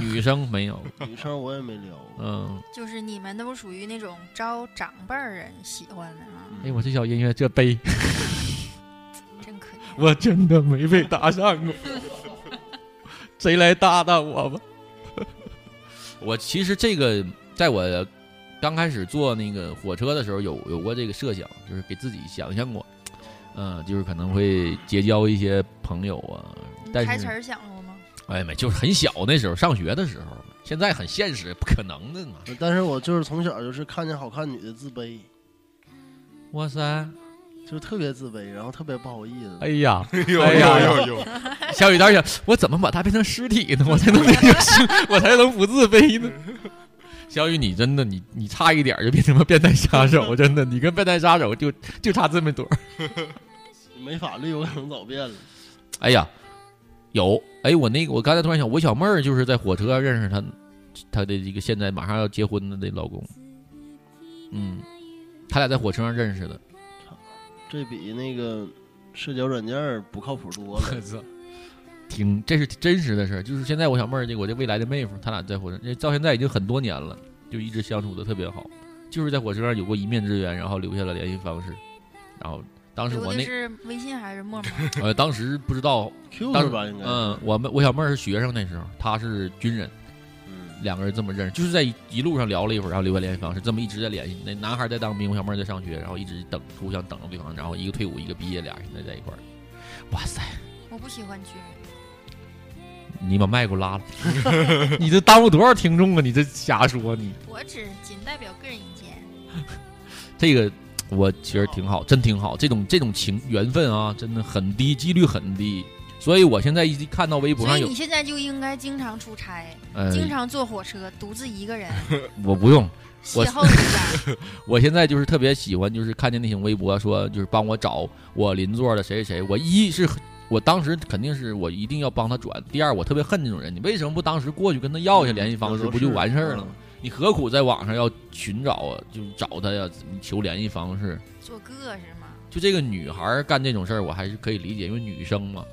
女生没有。女生我也没聊过。嗯，就是你们都属于那种招长辈儿人喜欢的啊，哎，我这小音乐这悲，<laughs> 真可怜。我真的没被搭讪过，<laughs> 谁来搭搭我吧？<laughs> 我其实这个在我刚开始坐那个火车的时候有有过这个设想，就是给自己想象过，嗯，就是可能会结交一些朋友啊，但是你台词儿想过吗？哎没，就是很小那时候上学的时候，现在很现实，不可能的嘛。但是我就是从小就是看见好看女的自卑，哇塞，就是特别自卑，然后特别不好意思。哎呀，<laughs> 有哎呀小雨当时想，我怎么把它变成尸体呢？我才能 <laughs> 我才能不自卑呢。<laughs> 小雨，你真的，你你差一点就变成了变态杀手，真的，你跟变态杀手就就差这么多。没法律，我可能早变了。哎呀，有哎，我那个我刚才突然想，我小妹儿就是在火车上认识她，她的一个现在马上要结婚的那老公，嗯，他俩在火车上认识的。这比那个社交软件儿不靠谱多了。<laughs> 挺，这是真实的事儿。就是现在我小妹儿这个我这未来的妹夫，他俩在火车，这到现在已经很多年了，就一直相处的特别好。就是在火车上有过一面之缘，然后留下了联系方式。然后当时我那是微信还是陌陌？<laughs> 呃，当时不知道 Q 当时吧？应该。嗯，我们我小妹儿是学生那时候，她是军人，嗯，两个人这么认识，就是在一一路上聊了一会儿，然后留下联系方式，这么一直在联系。那男孩在当兵，我小妹儿在上学，然后一直等，互相等着对方，然后一个退伍，一个毕业，俩人现在在一块儿。哇塞，我不喜欢军人，你把麦给我拉了，<laughs> <laughs> 你这耽误多少听众啊？你这瞎说你我只仅代表个人意见。这个我其实挺好，真挺好。这种这种情缘分啊，真的很低，几率很低。所以我现在一看到微博上有所以你，现在就应该经常出差，呃，经常坐火车，独自一个人 <laughs> 我不用，邂逅一下。<laughs> 我现在就是特别喜欢，就是看见那种微博说，就是帮我找我邻座的谁谁谁。我一是我当时肯定是我一定要帮他转，第二我特别恨这种人，你为什么不当时过去跟他要一下联系方式，不就完事儿了吗？你何苦在网上要寻找啊？就是找他呀，求联系方式。做个是吗？就这个女孩儿干这种事儿，我还是可以理解，因为女生嘛，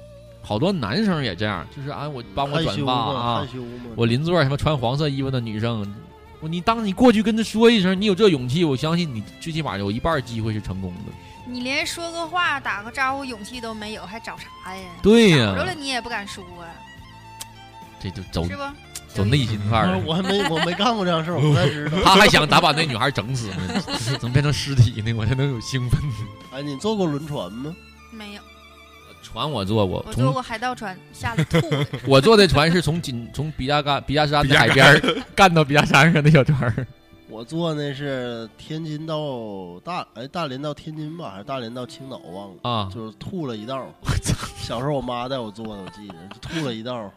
好多男生也这样，就是啊，我帮我转发啊我邻座什么穿黄色衣服的女生，我你当你过去跟她说一声，你有这勇气，我相信你最起码有一半机会是成功的。你连说个话、打个招呼勇气都没有，还找啥呀？对呀找着了你也不敢说，啊这就走是不？走内心范儿我还没我没干过这样事儿，我不太知道。<laughs> 他还想咋把那女孩整死呢？<laughs> 怎么变成尸体呢？我才能有兴奋。哎，你坐过轮船吗？没有，船我坐过，我坐过海盗船，下来吐。<laughs> 我坐的船是从锦从比亚干比亚山的海边儿干到比亚山上的小船儿。我坐那是天津到大哎大连到天津吧，还是大连到青岛忘了啊就是吐了一道。小时候我妈带我坐的，我记得就吐了一道，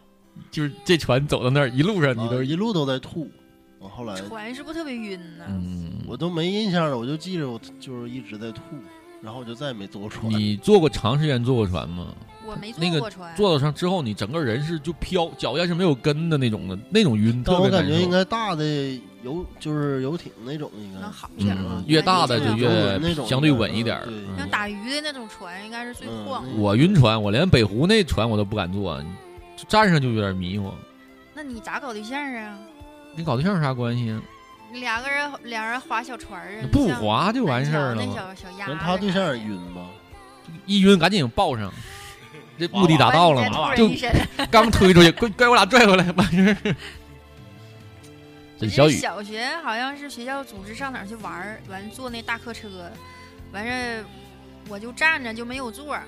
就是这船走到那儿，一路上你都啊一路都在吐。我后来船是不是特别晕呢？嗯，我都没印象了，我就记着我就是一直在吐，然后我就再也没坐过船。你坐过长时间坐过船吗？我没坐那个过船。坐到上之后，你整个人是就飘，脚下是没有根的那种的，那种晕，但我特别难受感觉应该大的游就是游艇那种应该能好一点嗯，越大的就越那种相对稳一点像打鱼的那种船，应该是最晃。我晕船，我连北湖那船我都不敢坐，就站上就有点迷糊。那你咋搞对象啊？跟搞对象有啥关系啊？两个人两人划小船啊，不划就完事儿了那小小鸭他对象也晕吧？一晕赶紧抱上，<laughs> 这目的达到了嘛？就刚推出去，快快给我俩拽回来，完事儿。这小雨小学好像是学校组织上哪儿去玩儿，完坐那大客车，完事儿我就站着就没有座儿，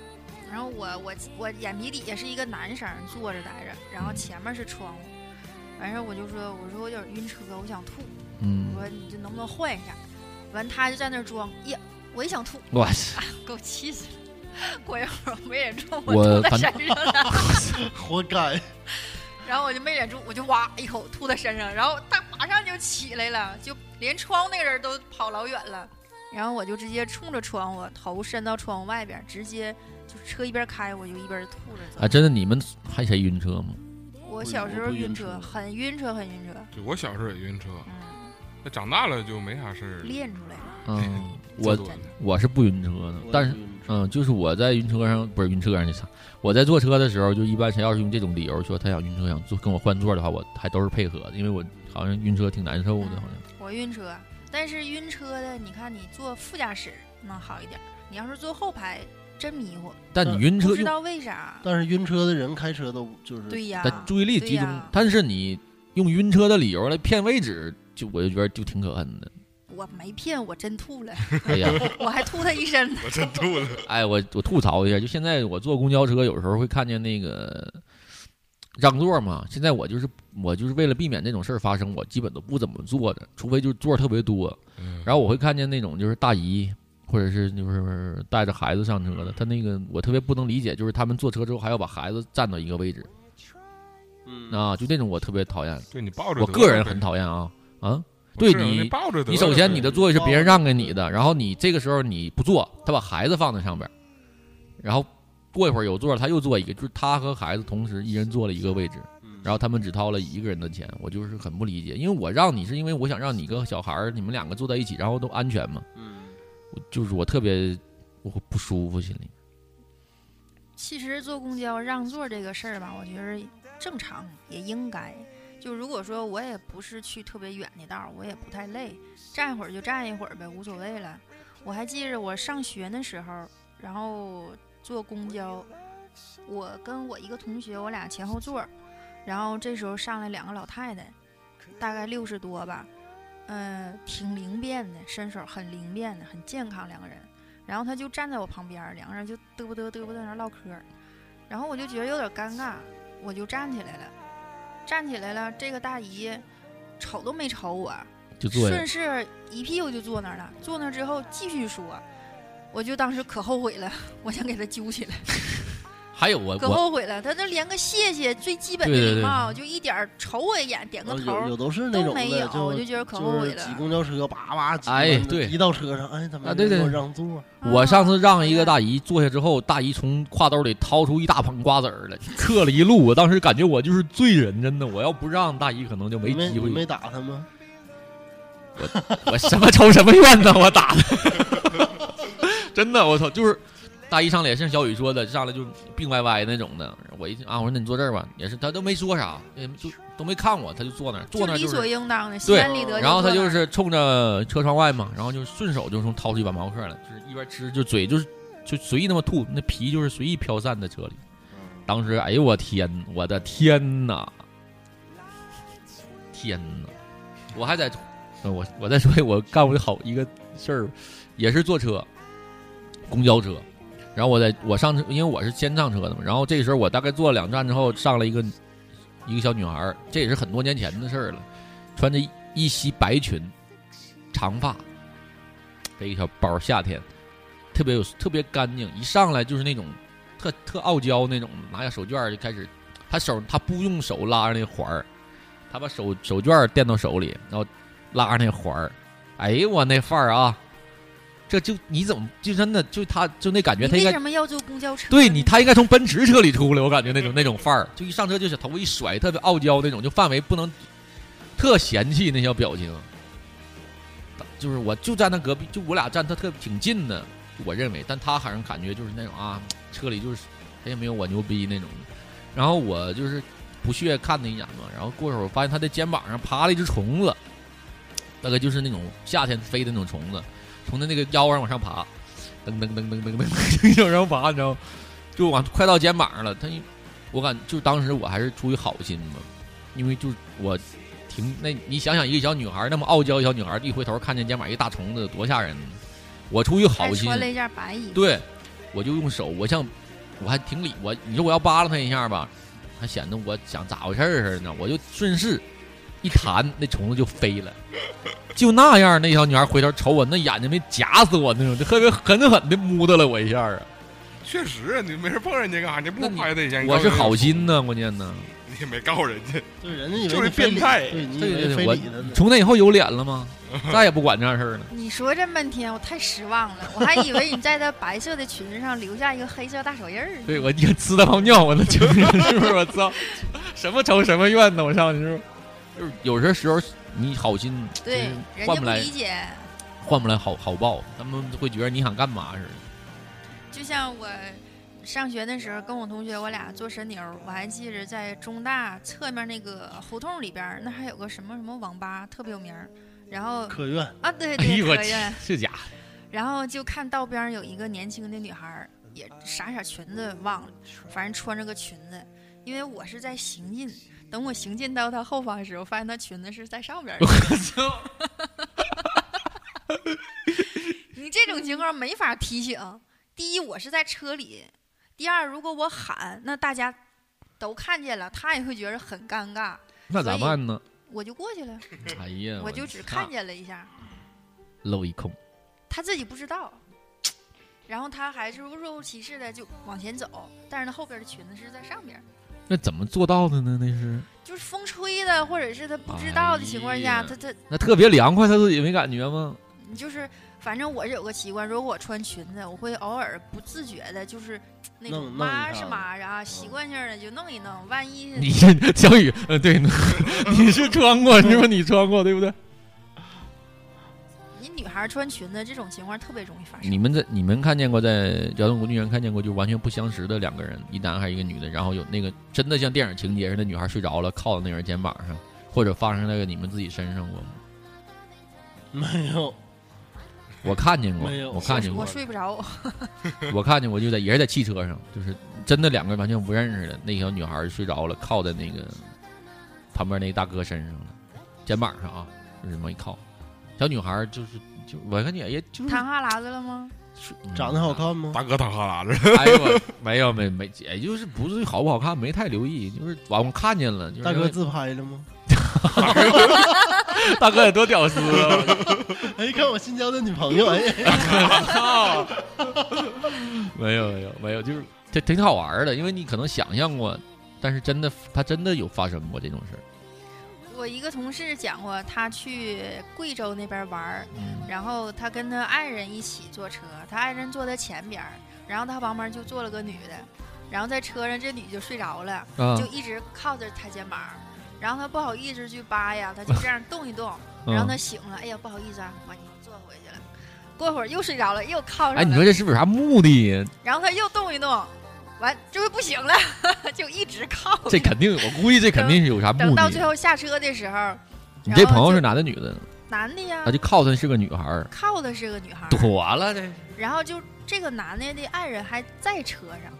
然后我我我眼皮底下是一个男生坐着待着，然后前面是窗户，完事儿我就说我说我有点晕车，我想吐，嗯我说你这能不能换一下？完他就在那儿装，呀，我也想吐，哇啊，给我气死了。过一会儿我没忍住，我吐在身上了。<laughs> 活该。<laughs> 然后我就没忍住，我就哇一口吐在身上，然后他马上就起来了，就连窗户那个人都跑老远了。然后我就直接冲着窗户，头伸到窗户外边，直接就车一边开，我就一边吐着走。啊，真的，你们还谁晕车吗？我小时候晕车，很晕车，很晕车，对我小时候也晕车，那长大了就没啥事儿了。练出来了。嗯，<laughs> 我我是不晕车的，但是嗯，就是我在晕车上不是晕车上那啥，我在坐车的时候，就一般谁要是用这种理由说他想晕车想坐跟我换座的话，我还都是配合的，因为我好像晕车挺难受的，好像。我晕车，但是晕车的，你看你坐副驾驶能好一点，你要是坐后排真迷糊。但你晕车不知道为啥？但是晕车的人开车都就是对呀但注意力集中但是你用晕车的理由来骗位置，就我就觉得就挺可恨的。我没骗，我真吐了。<laughs> 哎呀我还吐他一身。我真吐了。哎，我我吐槽一下，就现在我坐公交车，有时候会看见那个让座嘛。现在我就是我就是为了避免这种事儿发生，我基本都不怎么坐着，除非就是座特别多。然后我会看见那种就是大姨，或者是就是带着孩子上车的，他那个我特别不能理解，就是他们坐车之后还要把孩子站到一个位置。嗯啊，就那种我特别讨厌。对你抱着我个人很讨厌啊啊！对你你抱着你首先你的座位是别人让给你的，然后你这个时候你不坐，他把孩子放在上边儿，然后过一会儿有座，他又坐一个，就是他和孩子同时一人坐了一个位置，然后他们只掏了一个人的钱，我就是很不理解，因为我让你是因为我想让你跟小孩儿你们两个坐在一起，然后都安全嘛，就是我特别我不舒服心里。其实坐公交让座这个事儿吧，我觉得正常也应该。就如果说我也不是去特别远的道儿，我也不太累，站一会儿就站一会儿呗，无所谓了。我还记着我上学的时候，然后坐公交，我跟我一个同学，我俩前后座，然后这时候上来两个老太太，大概六十多吧，嗯、挺灵便的，身手很灵便的，很健康两个人。然后他就站在我旁边，两个人就嘚啵嘚嘚啵在那儿唠嗑，然后我就觉得有点尴尬，我就站起来了，站起来了，这个大姨瞅都没瞅我，就坐顺势一屁股就坐那儿了。坐那儿之后继续说，我就当时可后悔了，我想给他揪起来，还有我可后悔了。他这连个谢谢最基本的对对对礼貌，就一点瞅我一眼，点个呃头有有都是那种的，都没有，就我就觉得可后悔了挤。公交车，叭叭挤哎对一到车上，哎，怎么啊对对没给我让座？我上次让一个大姨坐下之后，大姨从挎兜里掏出一大捧瓜子儿来，嗑了一路。我当时感觉我就是罪人，真的。我要不让大姨，可能就没机会。你没你没打他吗？我我什么仇什么怨呢？我打他，<laughs> 真的，我操，就是大姨上来也像小雨说的，上来就病歪歪那种的。我一啊，我说那你坐这儿吧，也是他都没说啥，也就都没看我，他就坐那儿，坐那儿就是理所应当的，心对安理得。然后他就是冲着车窗外嘛，然后就顺手就从掏出一把毛克来，就是一边吃就嘴就是就随意那么吐，那皮就是随意飘散在车里。当时哎呦我天，我的天呐，天呐！我还在，呃我我再说我干过好一个事儿，也是坐车，公交车，然后我在我上车，因为我是先上车的嘛，然后这时候我大概坐了两站之后，上来一个一个小女孩儿，这也是很多年前的事儿了，穿着一袭白裙，长发，背一个小包，夏天特别有特别干净，一上来就是那种特特傲娇那种，拿下手绢儿就开始，她手她不用手拉着那环儿，她把手手绢儿垫到手里，然后拉着那环儿，哎呦我那范儿啊！这就你怎么就真的就他就那感觉，他应该为什么要坐公交车？对你，他应该从奔驰车里出来，我感觉那种那种范儿，<laughs> 就一上车就是头发一甩，特别傲娇那种，就范围不能特嫌弃那小表情。就是我就站他隔壁，就我俩站他特挺近的，我认为，但他好像感觉就是那种啊，车里就是他也没有我牛逼那种。然后我就是不屑看他一眼嘛，然后过会儿我发现他的肩膀上爬了一只虫子，大概就是那种夏天飞的那种虫子，从他那个腰上往上爬，噔噔噔噔噔噔噔就往上爬，你知道吗？就往快到肩膀上了。他一，我感就当时我还是出于好心嘛，因为就是我挺那，你想想一个小女孩那么傲娇，小女孩一回头看见肩膀一大虫子，多吓人！我出于好心，穿了一件白衣服。对，我就用手，我像我还挺理我，你说我要扒拉他一下吧，还显得我想咋回事儿似的呢，我就顺势一弹，那虫子就飞了。<laughs> 就那样，那小女孩回头瞅我，那眼睛没夹死我那种，就特别狠狠的摸的了我一下啊！确实，你没事碰人家干啥？你不拍他一下？我是告诉人家好心呢，关键呢。你也没告人家，对，人家以为变态对对我。从那以后有脸了吗？<laughs> 再也不管这样事儿了。你说这半天，我太失望了。我还以为你在她白色的裙子上留下一个黑色大手印儿呢。对我你看呲的泡尿，我那就是是不是？我操，什么仇什么怨呢？我上去是不是？就是有些时候你好心，对，就是人家不换不来理解。换不来好好报，他们会觉得你想干嘛似的。就像我上学的时候，跟我同学我俩做神牛，我还记着在中大侧面那个胡同里边，那还有个什么什么网吧，特别有名。然后 <laughs> 科院啊，对哎对，呦我去可院。，是假的然后就看道边有一个年轻的女孩，也啥色裙子忘了，反正穿着个裙子。因为我是在行进，等我行进到他后方的时候，发现他裙子是在上边儿的。我操！你这种情况没法提醒。第一，我是在车里；第二，如果我喊，那大家都看见了，他也会觉得很尴尬。那咋办呢？我就过去了，哎呀，我就只看见了一下，漏一空。他自己不知道。然后他还是若无其事的就往前走，但是他后边的裙子是在上边，那怎么做到的呢？那是就是风吹的，或者是他不知道的情况下，哎他他那特别凉快，他自己没感觉吗？你就是，反正我是有个习惯，如果我穿裙子，我会偶尔不自觉的，就是那种弄弄一抹是下抹啊，习惯性的就弄一弄，万一你这小雨，呃，对，你 <laughs> 是穿过是吧？你穿过对不对？你女孩穿裙子这种情况特别容易发生。你们在你们看见过在交通工具上看见过就完全不相识的两个人，一男孩一个女的，然后有那个真的像电影情节似的，女孩睡着了，靠在那人肩膀上，或者发生在你们自己身上过吗？没有，我看见过没有，我看见过我，睡不着，<laughs> 我看见过，就在也是在汽车上，就是真的两个人完全不认识的，那小女孩睡着了，靠在那个旁边那大哥身上了，肩膀上啊，就这么一靠，小女孩就是就我看你也就是淌哈喇子了吗？嗯长得好看吗？大哥淌哈喇子，<laughs> 哎呦我没有没没，也就是不是好不好看，没太留意，就是完我看见了，就是大哥自拍了吗？<laughs> 大哥也多屌丝啊！<laughs> 哎，看我新交的女朋友，哎，操！没有没有没有，就是这挺好玩的，因为你可能想象过，但是真的他真的有发生过这种事儿。我一个同事讲过，他去贵州那边玩然后他跟他爱人一起坐车，他爱人坐在前边儿，然后他旁边就坐了个女的，然后在车上这女就睡着了，啊。就一直靠着他肩膀，然后他不好意思去扒呀，他就这样动一动，嗯然后他醒了，哎呀不好意思啊，把你坐回去了，过会儿又睡着了，又靠上了，哎，你说这是不是有啥目的？然后他又动一动，完这回不行了，<laughs> 就一直靠，这肯定，我估计这肯定是有啥目等到最。后下车的时候，你这朋友是男的女的？男的呀他，就靠他是个女孩儿，靠的是个女孩儿，妥了这。然后就这个男的的爱人还在车上，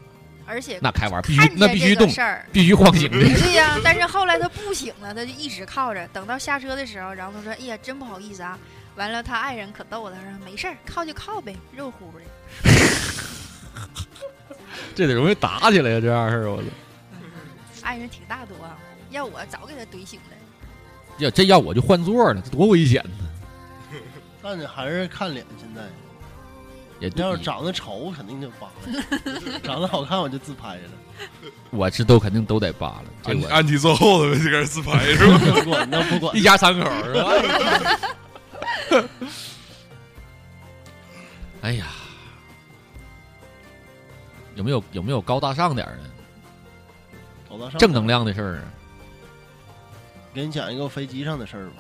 而且那开玩必须那必须动事儿。必须晃醒的。<laughs> 对呀，但是后来他不醒了，他就一直靠着。等到下车的时候，然后他说：“哎呀，真不好意思啊。”完了，他爱人可逗他说：“没事儿，靠就靠呗，热乎的。<laughs> 这得容易打起来呀，这样式儿我操！<laughs> ”爱人挺大度啊，要我早给他怼醒了。要这要我就换座了，这多危险呢！<laughs> 但你还是看脸，现在也要是，长得丑，肯定就扒了；长得好看，我就自拍了。<laughs> 我是都肯定都得扒了。这我安安吉坐后头就开始自拍是吧？不管那不管一，家三口是吧？哎呀，有没有有没有高大上点儿的高大上正能量的事儿啊？给你讲一个飞机上的事儿吧。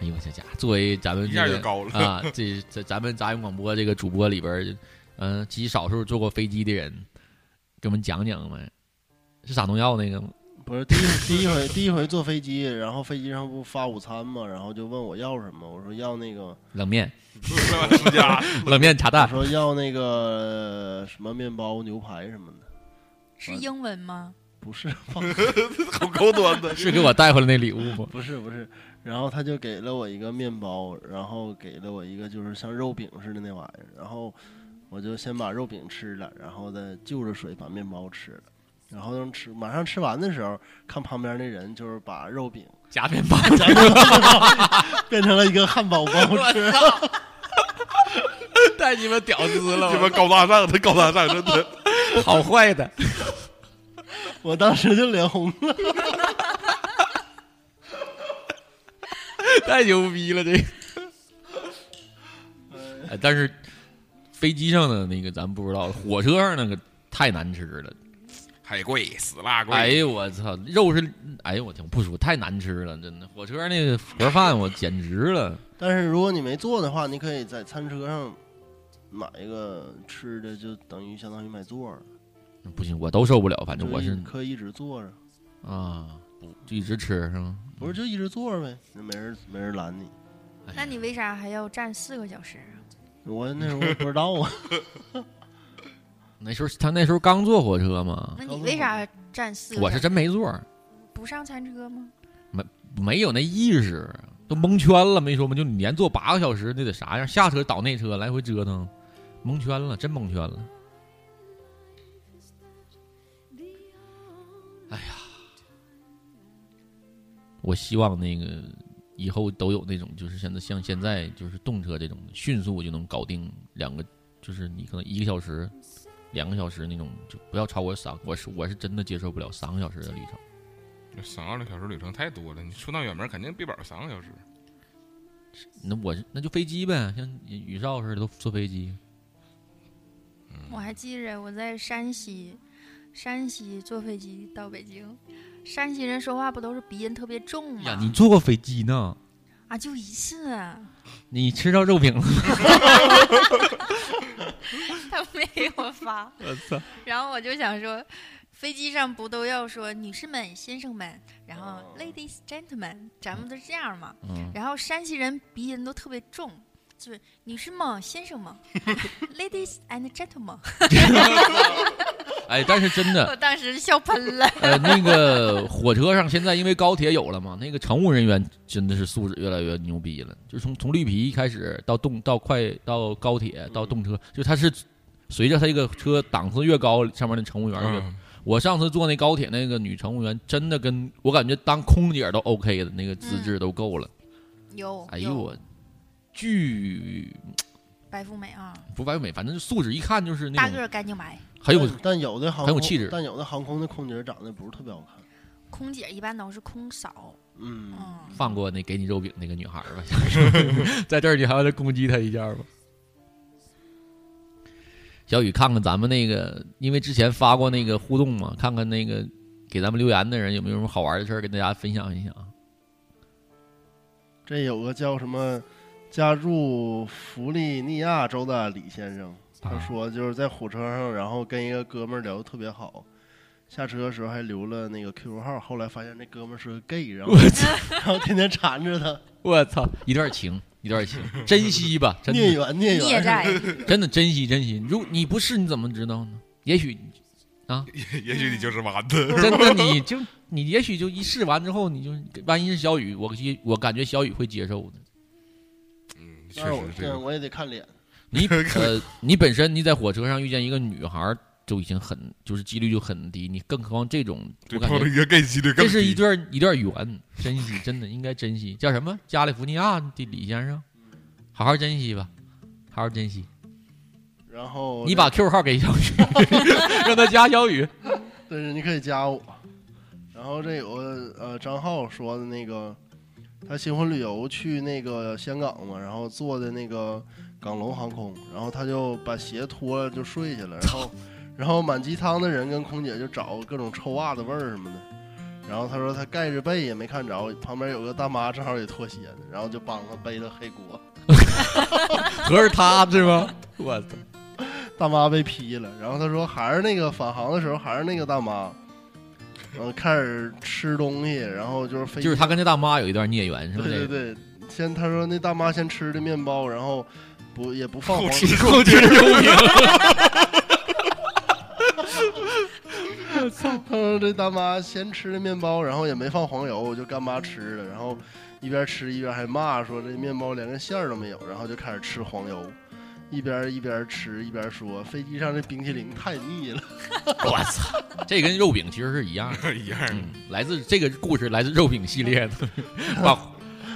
哎呦我这家伙，作为咱们一下这个就高了啊，这这咱们杂音广播这个主播里边儿，嗯、极少数坐过飞机的人，给我们讲讲呗。是撒农药那个吗？不是第一 <laughs> 第一回第一回坐飞机，然后飞机上不发午餐嘛，然后就问我要什么，我说要那个，冷面，<laughs> 冷面茶我蛋。说要那个什么面包、牛排什么的，是英文吗？<laughs> 不是，好高端的，是给我带回来那礼物吗？不是不是，然后他就给了我一个面包，然后给了我一个就是像肉饼似的那玩意儿，然后我就先把肉饼吃了，然后再就着水把面包吃了。然后能吃马上吃完的时候，看旁边那人就是把肉饼夹面包，<laughs> 夹成面包变成了一个汉堡包吃。<laughs> 太你们屌丝了，你们高大上，他高大上，真的。好坏的。我当时就脸红了。<laughs> 太牛逼了，这个。哎，但是飞机上的那个咱不知道，火车上那个太难吃了。还贵，死辣贵。哎呦我操，肉是，哎呦我天，不说太难吃了，真的。火车那个盒饭我简直了。但是如果你没做的话，你可以在餐车上买一个吃的，就等于相当于买座了。不行，我都受不了，反正我是可以一直坐着，啊，不就一直吃是吗？不是就一直坐着呗，那没人没人拦你。那你为啥还要站四个小时啊？我那时候不知道啊，<laughs> 那时候他那时候刚坐火车嘛，那你为啥站四？我是真没座，不上餐车吗？没没有那意识，都蒙圈了，没说吗？就你连坐八个小时，那得啥样？下车倒那车，来回折腾，蒙圈了，真蒙圈了。哎呀，我希望那个以后都有那种，就是现在像现在就是动车这种，迅速就能搞定两个，就是你可能一个小时、两个小时那种，就不要超过三。我是我是真的接受不了三个小时的旅程。三个小时旅程太多了，你出趟远门肯定别保三个小时。那我那就飞机呗，像宇少似的都坐飞机。我还记着我在山西，山西坐飞机到北京，山西人说话不都是鼻音特别重吗？呀，你坐过飞机呢？啊，就一次啊，你吃到肉饼了吗？<laughs> 他没给我发。我操！然后我就想说，飞机上不都要说女士们、先生们，然后 ladies gentlemen，咱们都是这样嘛。嗯然后山西人鼻音都特别重，就是女士们、先生们，<laughs> ladies and gentlemen。<laughs> 哎，但是真的 <laughs> 我，当时笑喷了。呃，那个火车上现在因为高铁有了嘛，那个乘务人员真的是素质越来越牛逼了。就从从绿皮开始到动到快到高铁到动车，就他是随着他这个车档次越高，上面的乘务员越。嗯我上次坐那高铁，那个女乘务员真的跟我感觉当空姐都 OK 的，那个资质都够了。有，哎呦我，巨白富美啊，不白富美，反正素质一看就是那大个干净白。很有但但有的航空很有气质但有的航空的空姐长得不是特别好看。空姐一般都是空少，嗯，嗯，放过那给你肉饼那个女孩吧，<laughs> 在这儿你还要再攻击她一下吧？小雨，看看咱们那个，因为之前发过那个互动嘛，看看那个给咱们留言的人有没有什么好玩的事儿跟大家分享一下啊？这有个叫什么家住弗利尼亚州的李先生，他啊说就是在火车上，然后跟一个哥们儿聊的特别好，下车的时候还留了那个 QQ 号，后来发现那哥们儿是个 gay，然后然后天天缠着他，<laughs> 我操，一段情，一段情，珍惜吧，真孽的，缘孽缘孽债。<laughs> 真的珍惜珍惜。如你不是，你怎么知道呢？也许啊也也许你就是完的，真的 <laughs> 你就你也许就一试完之后，你就万一是小雨，我我感觉小雨会接受的。嗯，确但是我实这个我也得看脸。你 <laughs> 呃，你本身你在火车上遇见一个女孩儿就已经很就是几率就很低，你更何况这种，对我感觉一个 gay 几率更这是一低段一段缘，珍惜，真的应该珍惜。叫什么？加利福尼亚的李先生，好好珍惜吧，好好珍惜。然后你把 Q 号给小雨，<laughs> 让他加小雨。对，你可以加我。然后这有个呃张浩说的那个，他新婚旅游去那个香港嘛，然后坐的那个港龙航空，然后他就把鞋脱了就睡下了，然后然后满机舱的人跟空姐就找各种臭袜子味儿什么的。然后他说他盖着被也没看着，旁边有个大妈正好也脱鞋呢，然后就帮他背了黑锅。<laughs> 合着他是吗？我操！大妈被批了，然后他说还是那个返航的时候还是那个大妈，嗯，开始吃东西，然后就是飞就是他跟那大妈有一段孽缘，是吧？对对对，先他说那大妈先吃的面包，然后不也不放黄油。他说这大妈先吃的面包，然后也没放黄油，就干巴吃了，然后一边吃一边还骂说这面包连个馅儿都没有，然后就开始吃黄油。一边一边吃一边说，飞机上这冰淇淋太腻了。<laughs> 我操，这跟肉饼其实是一样的。<laughs> 一样。嗯，来自这个故事来自肉饼系列的，<laughs> 把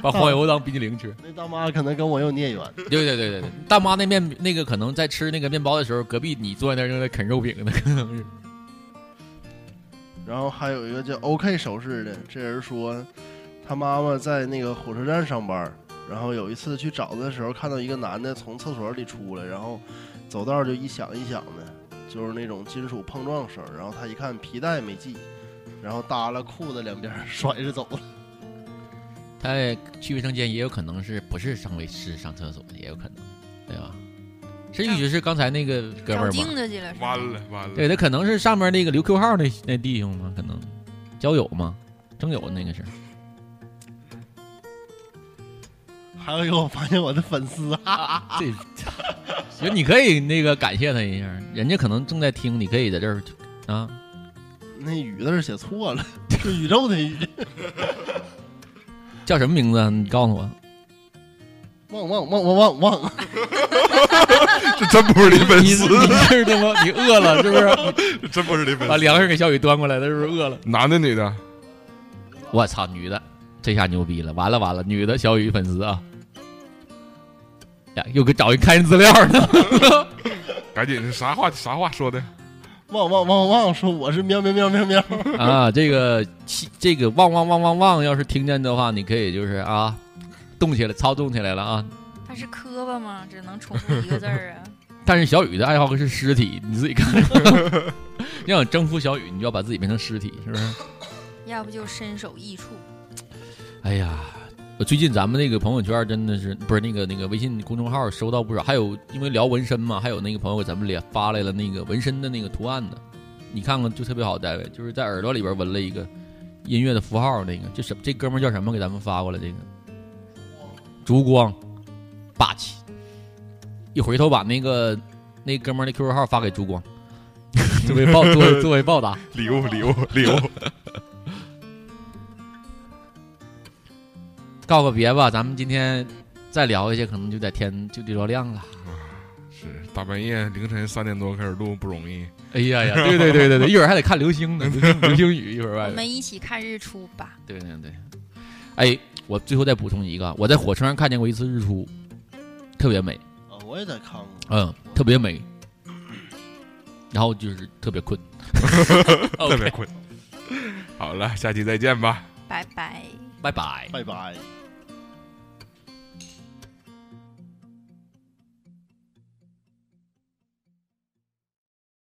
把黄油当冰淇淋吃。那大妈可能跟我有孽缘。对对对对对，大妈那面那个可能在吃那个面包的时候，隔壁你坐在那儿正在啃肉饼呢，可能是。然后还有一个叫 OK 手势的，这人说，他妈妈在那个火车站上班，然后有一次去找他的时候，看到一个男的从厕所里出来，然后走道就一响一响的，就是那种金属碰撞声。然后他一看皮带没系，然后耷拉裤子两边 <laughs> 甩着走了。他去卫生间也有可能是不是上卫是上厕所，也有可能，对吧？是也许是刚才那个哥们照儿吗？镜子去了，完了完了。对，他可能是上面那个留 Q 号那那弟兄嘛，可能交友吗，征友那个是。还有一个，我发现我的粉丝，<laughs> 啊这，行，你可以那个感谢他一下，人家可能正在听，你可以在这儿啊。那宇字写错了，<laughs> 是宇宙的宇。<laughs> 叫什么名字啊？你告诉我。旺旺旺旺旺旺！这真不是你粉丝，你知道吗？你饿了是不是？真不是你粉丝。把粮食给小雨端过来的，是不是饿了？男的女的？我操，女的，这下牛逼了！完了完了，女的小雨粉丝啊！呀，又给找一开人资料呢。<laughs> 赶紧是啥话啥话说的？旺旺旺旺说我是喵喵喵喵喵啊！这个这个旺旺旺旺旺，要是听见的话，你可以就是啊。动起来，操纵起来了啊！他是磕巴吗？只能重复一个字儿啊。<laughs> 但是小雨的爱好是尸体，你自己看。<laughs> 要想征服小雨，你就要把自己变成尸体，是不是？要不就身首异处。哎呀，最近咱们那个朋友圈真的是不是那个那个微信公众号收到不少，还有因为聊纹身嘛，还有那个朋友给咱们连发来了那个纹身的那个图案的，你看看就特别好，戴维就是在耳朵里边纹了一个音乐的符号，那个这什这哥们叫什么？给咱们发过来这个。烛光，霸气！一回头把那个那哥们儿的 QQ 号发给烛光，<laughs> 作为报作为作为报答。礼物礼物礼物，告个别吧，咱们今天再聊一些，可能就得天就得着亮了。是大半夜凌晨三点多开始录不容易。哎呀呀，<laughs> 对对对对对，一会儿还得看流星呢，流星 <laughs> 雨一会儿。我们一起看日出吧。对对对，哎，我最后再补充一个，我在火车上看见过一次日出，特别美，啊，我也在看过。嗯，特别美。然后就是特别困，<laughs> 特别困。好了，下期再见吧。拜拜。拜拜。拜拜。